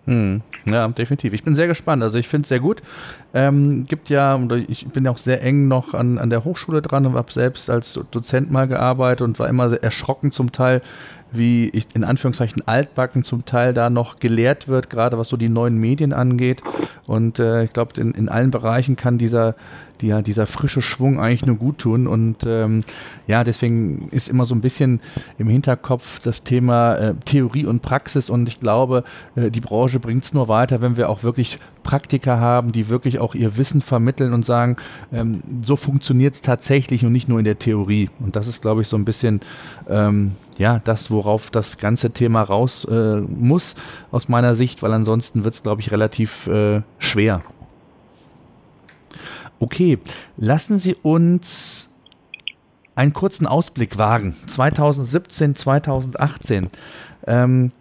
Hm, ja, definitiv. Ich bin sehr gespannt. Also ich finde es sehr gut. Ähm, gibt ja, ich bin ja auch sehr eng noch an, an der Hochschule dran und habe selbst als Dozent mal gearbeitet und war immer sehr erschrocken zum Teil, wie ich in Anführungszeichen altbacken zum Teil da noch gelehrt wird, gerade was so die neuen Medien angeht. Und äh, ich glaube, in, in allen Bereichen kann dieser, die, dieser frische Schwung eigentlich nur gut tun. Und ähm, ja, deswegen ist immer so ein bisschen im Hinterkopf das Thema äh, Theorie und Praxis. Und ich glaube, äh, die Branche bringt es nur weiter, wenn wir auch wirklich Praktiker haben, die wirklich auch ihr Wissen vermitteln und sagen, ähm, so funktioniert es tatsächlich und nicht nur in der Theorie. Und das ist, glaube ich, so ein bisschen ähm, ja, das, worauf das ganze Thema raus äh, muss, aus meiner Sicht, weil ansonsten wird es, glaube ich, relativ äh, schwer. Okay, lassen Sie uns einen kurzen Ausblick wagen. 2017, 2018. Ähm,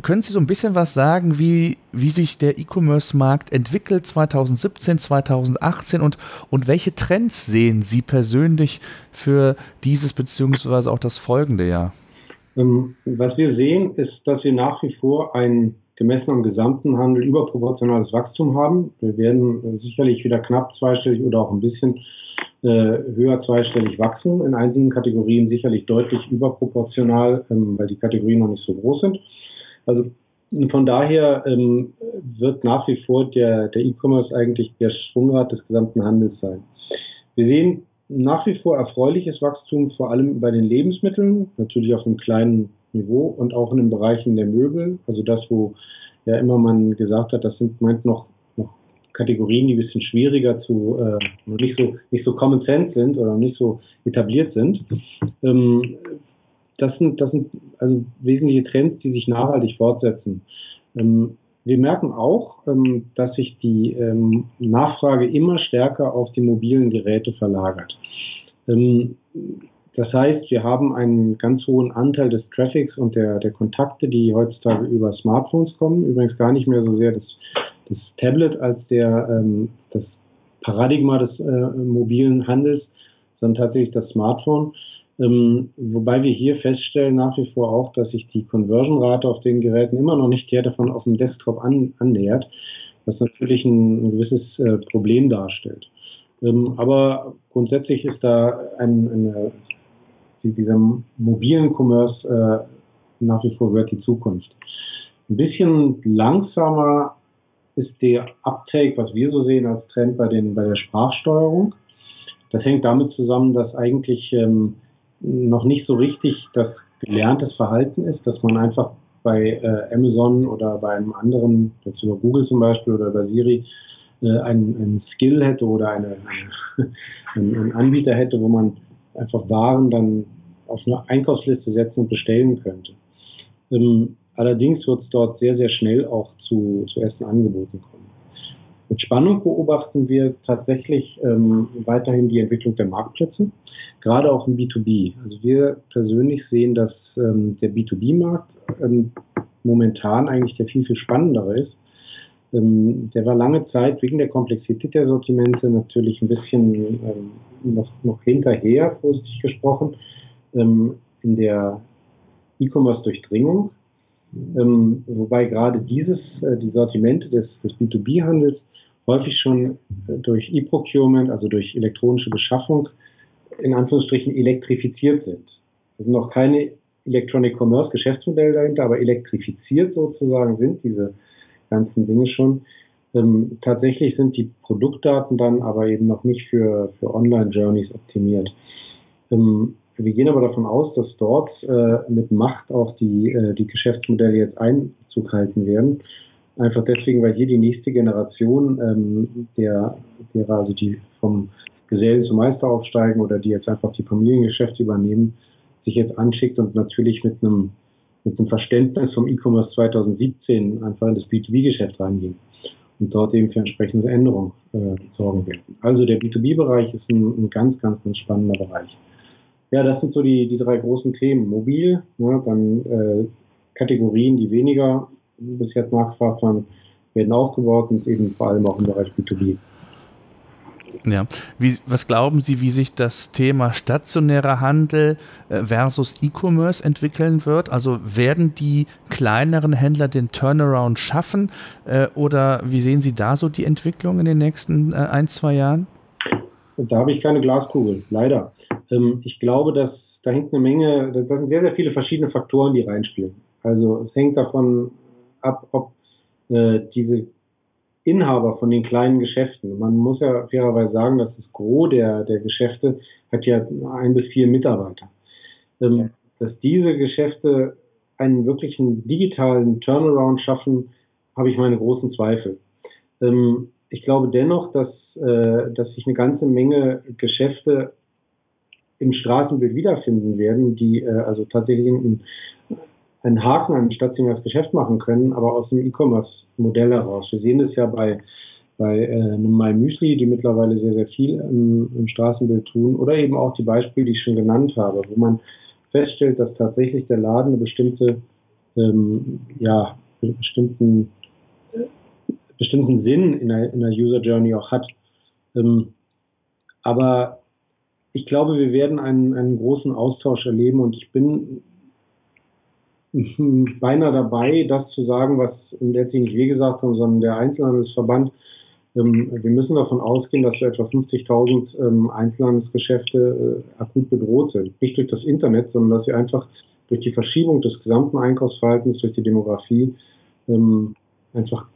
können Sie so ein bisschen was sagen, wie, wie sich der E-Commerce-Markt entwickelt 2017, 2018 und, und welche Trends sehen Sie persönlich für dieses beziehungsweise auch das folgende Jahr? Ähm, was wir sehen, ist, dass wir nach wie vor ein gemessen am gesamten Handel überproportionales Wachstum haben. Wir werden äh, sicherlich wieder knapp zweistellig oder auch ein bisschen äh, höher zweistellig wachsen. In einzelnen Kategorien sicherlich deutlich überproportional, ähm, weil die Kategorien noch nicht so groß sind. Also von daher ähm, wird nach wie vor der, E-Commerce eigentlich der Schwungrad des gesamten Handels sein. Wir sehen nach wie vor erfreuliches Wachstum, vor allem bei den Lebensmitteln, natürlich auf einem kleinen Niveau und auch in den Bereichen der Möbel. Also das, wo ja immer man gesagt hat, das sind meint noch, noch Kategorien, die ein bisschen schwieriger zu, äh, nicht so, nicht so common sense sind oder nicht so etabliert sind. Ähm, das sind, das sind also wesentliche Trends, die sich nachhaltig fortsetzen. Ähm, wir merken auch, ähm, dass sich die ähm, Nachfrage immer stärker auf die mobilen Geräte verlagert. Ähm, das heißt, wir haben einen ganz hohen Anteil des Traffics und der, der Kontakte, die heutzutage über Smartphones kommen. Übrigens gar nicht mehr so sehr das, das Tablet als der, das Paradigma des äh, mobilen Handels, sondern tatsächlich das Smartphone. Ähm, wobei wir hier feststellen nach wie vor auch, dass sich die Conversion-Rate auf den Geräten immer noch nicht der davon auf dem Desktop an, annähert, was natürlich ein, ein gewisses äh, Problem darstellt. Ähm, aber grundsätzlich ist da ein, eine, dieser mobilen Commerce äh, nach wie vor wird die Zukunft. Ein bisschen langsamer ist der Uptake, was wir so sehen als Trend bei, den, bei der Sprachsteuerung. Das hängt damit zusammen, dass eigentlich ähm, noch nicht so richtig das gelerntes Verhalten ist, dass man einfach bei äh, Amazon oder bei einem anderen, jetzt über Google zum Beispiel oder bei Siri, äh, einen, einen Skill hätte oder eine, (laughs) eine, einen Anbieter hätte, wo man einfach Waren dann auf eine Einkaufsliste setzen und bestellen könnte. Ähm, allerdings wird es dort sehr, sehr schnell auch zu, zu ersten Angeboten kommen. Mit Spannung beobachten wir tatsächlich ähm, weiterhin die Entwicklung der Marktplätze, gerade auch im B2B. Also wir persönlich sehen, dass ähm, der B2B-Markt ähm, momentan eigentlich der viel, viel spannendere ist. Ähm, der war lange Zeit wegen der Komplexität der Sortimente natürlich ein bisschen ähm, noch, noch hinterher, vorsichtig gesprochen. Ähm, in der E-Commerce-Durchdringung, ähm, wobei gerade dieses, äh, die Sortimente des, des B2B-Handels häufig schon äh, durch E-Procurement, also durch elektronische Beschaffung, in Anführungsstrichen elektrifiziert sind. Es sind noch keine Electronic Commerce Geschäftsmodelle dahinter, aber elektrifiziert sozusagen sind diese ganzen Dinge schon. Ähm, tatsächlich sind die Produktdaten dann aber eben noch nicht für, für Online-Journeys optimiert. Ähm, wir gehen aber davon aus, dass dort äh, mit Macht auch die, äh, die Geschäftsmodelle jetzt Einzug halten werden. Einfach deswegen, weil hier die nächste Generation, ähm, der, derer also die vom Gesellen zum Meister aufsteigen oder die jetzt einfach die Familiengeschäfte übernehmen, sich jetzt anschickt und natürlich mit einem, mit einem Verständnis vom E-Commerce 2017 einfach in das B2B-Geschäft reingehen und dort eben für entsprechende Änderungen äh, sorgen werden. Also der B2B-Bereich ist ein, ein, ganz, ganz, ganz spannender Bereich. Ja, das sind so die, die drei großen Themen. Mobil, ne, dann äh, Kategorien, die weniger bis jetzt nachgefragt haben, werden aufgebaut und eben vor allem auch im Bereich B2B. Ja. Wie, was glauben Sie, wie sich das Thema stationärer Handel äh, versus E-Commerce entwickeln wird? Also werden die kleineren Händler den Turnaround schaffen äh, oder wie sehen Sie da so die Entwicklung in den nächsten äh, ein, zwei Jahren? Da habe ich keine Glaskugel, leider. Ähm, ich glaube, dass da hängt eine Menge, da sind sehr, sehr viele verschiedene Faktoren, die reinspielen. Also es hängt davon ab, ob diese Inhaber von den kleinen Geschäften. Man muss ja fairerweise sagen, dass das Gros der, der Geschäfte hat ja ein bis vier Mitarbeiter. Ähm, dass diese Geschäfte einen wirklichen digitalen Turnaround schaffen, habe ich meine großen Zweifel. Ähm, ich glaube dennoch, dass, äh, dass sich eine ganze Menge Geschäfte im Straßenbild wiederfinden werden, die äh, also tatsächlich einen, einen Haken an ein stationäres Geschäft machen können, aber aus dem E-Commerce Modell heraus. Wir sehen das ja bei, bei äh, einem My Müsli, die mittlerweile sehr, sehr viel im, im Straßenbild tun, oder eben auch die Beispiele, die ich schon genannt habe, wo man feststellt, dass tatsächlich der Laden eine bestimmte, ähm, ja, bestimmten, bestimmten Sinn in der, in der User Journey auch hat. Ähm, aber ich glaube, wir werden einen, einen großen Austausch erleben und ich bin beinahe dabei, das zu sagen, was letztlich nicht wir gesagt haben, sondern der Einzelhandelsverband. Ähm, wir müssen davon ausgehen, dass wir etwa 50.000 ähm, Einzelhandelsgeschäfte äh, akut bedroht sind. Nicht durch das Internet, sondern dass wir einfach durch die Verschiebung des gesamten Einkaufsverhaltens, durch die Demografie ähm, einfach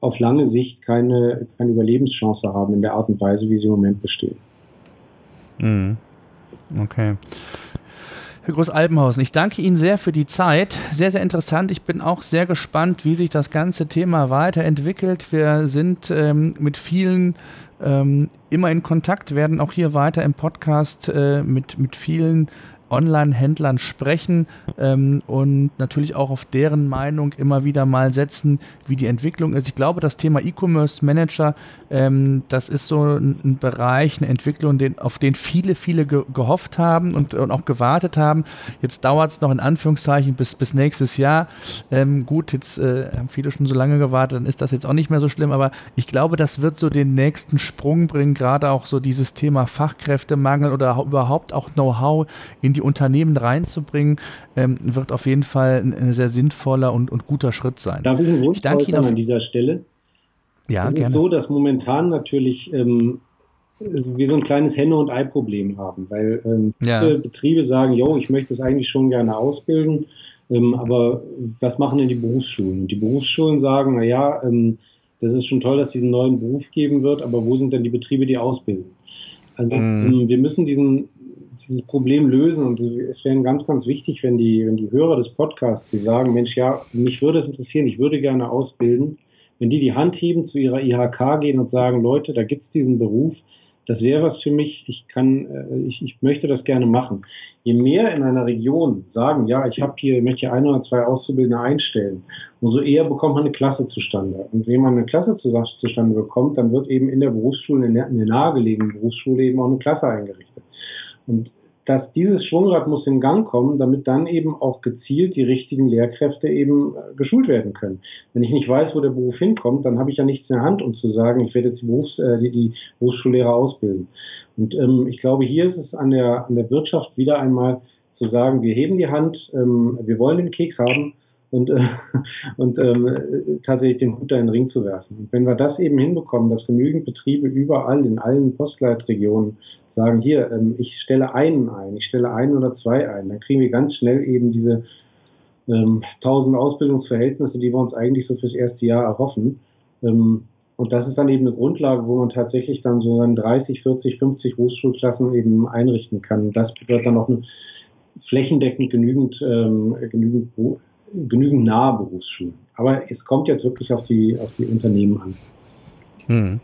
auf lange Sicht keine, keine Überlebenschance haben in der Art und Weise, wie sie im Moment bestehen. Mhm. Okay. Herr Groß-Albenhausen, ich danke Ihnen sehr für die Zeit. Sehr, sehr interessant. Ich bin auch sehr gespannt, wie sich das ganze Thema weiterentwickelt. Wir sind ähm, mit vielen ähm, immer in Kontakt, werden auch hier weiter im Podcast äh, mit, mit vielen Online-Händlern sprechen ähm, und natürlich auch auf deren Meinung immer wieder mal setzen, wie die Entwicklung ist. Ich glaube, das Thema E-Commerce Manager, ähm, das ist so ein, ein, Bereich, eine Entwicklung, den, auf den viele, viele ge gehofft haben und, und, auch gewartet haben. Jetzt dauert es noch in Anführungszeichen bis, bis nächstes Jahr. Ähm, gut, jetzt äh, haben viele schon so lange gewartet, dann ist das jetzt auch nicht mehr so schlimm, aber ich glaube, das wird so den nächsten Sprung bringen, gerade auch so dieses Thema Fachkräftemangel oder überhaupt auch Know-how in die Unternehmen reinzubringen, ähm, wird auf jeden Fall ein, ein sehr sinnvoller und, und, guter Schritt sein. Darf ich ich danke Ihnen an dieser Stelle? Ja, es gerne. ist so, dass momentan natürlich ähm, wir so ein kleines Henne- und Ei-Problem haben, weil ähm, ja. viele Betriebe sagen, jo, ich möchte es eigentlich schon gerne ausbilden, ähm, aber was machen denn die Berufsschulen? Und die Berufsschulen sagen, na ja, ähm, das ist schon toll, dass es diesen neuen Beruf geben wird, aber wo sind denn die Betriebe, die ausbilden? Also mm. wir müssen diesen dieses Problem lösen. Und es wäre ganz, ganz wichtig, wenn die, wenn die Hörer des Podcasts, die sagen, Mensch, ja, mich würde es interessieren, ich würde gerne ausbilden, wenn die die Hand heben, zu ihrer IHK gehen und sagen, Leute, da gibt es diesen Beruf, das wäre was für mich, ich kann, äh, ich, ich möchte das gerne machen. Je mehr in einer Region sagen, ja, ich habe hier, möchte hier ein oder zwei Auszubildende einstellen, umso eher bekommt man eine Klasse zustande. Und wenn man eine Klasse zustande bekommt, dann wird eben in der Berufsschule, in der, in der nahegelegenen Berufsschule eben auch eine Klasse eingerichtet. Und dass dieses Schwungrad muss in Gang kommen, damit dann eben auch gezielt die richtigen Lehrkräfte eben äh, geschult werden können. Wenn ich nicht weiß, wo der Beruf hinkommt, dann habe ich ja nichts in der Hand, um zu sagen, ich werde jetzt die, Berufs-, äh, die, die Berufsschullehrer ausbilden. Und ähm, ich glaube, hier ist es an der, an der Wirtschaft wieder einmal zu sagen, wir heben die Hand, ähm, wir wollen den Keks haben und, äh, (laughs) und ähm, tatsächlich den Hut da in den Ring zu werfen. Und wenn wir das eben hinbekommen, dass genügend Betriebe überall in allen Postleitregionen sagen, hier, ähm, ich stelle einen ein, ich stelle einen oder zwei ein, dann kriegen wir ganz schnell eben diese ähm, 1000 Ausbildungsverhältnisse, die wir uns eigentlich so fürs erste Jahr erhoffen. Ähm, und das ist dann eben eine Grundlage, wo man tatsächlich dann so dann 30, 40, 50 Berufsschulklassen eben einrichten kann. Das bedeutet dann auch eine flächendeckend genügend, ähm, genügend, genügend nahe Berufsschulen. Aber es kommt jetzt wirklich auf die, auf die Unternehmen an. Hm.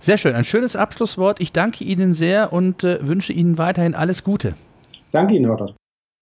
Sehr schön, ein schönes Abschlusswort. Ich danke Ihnen sehr und äh, wünsche Ihnen weiterhin alles Gute. Danke Ihnen, Herr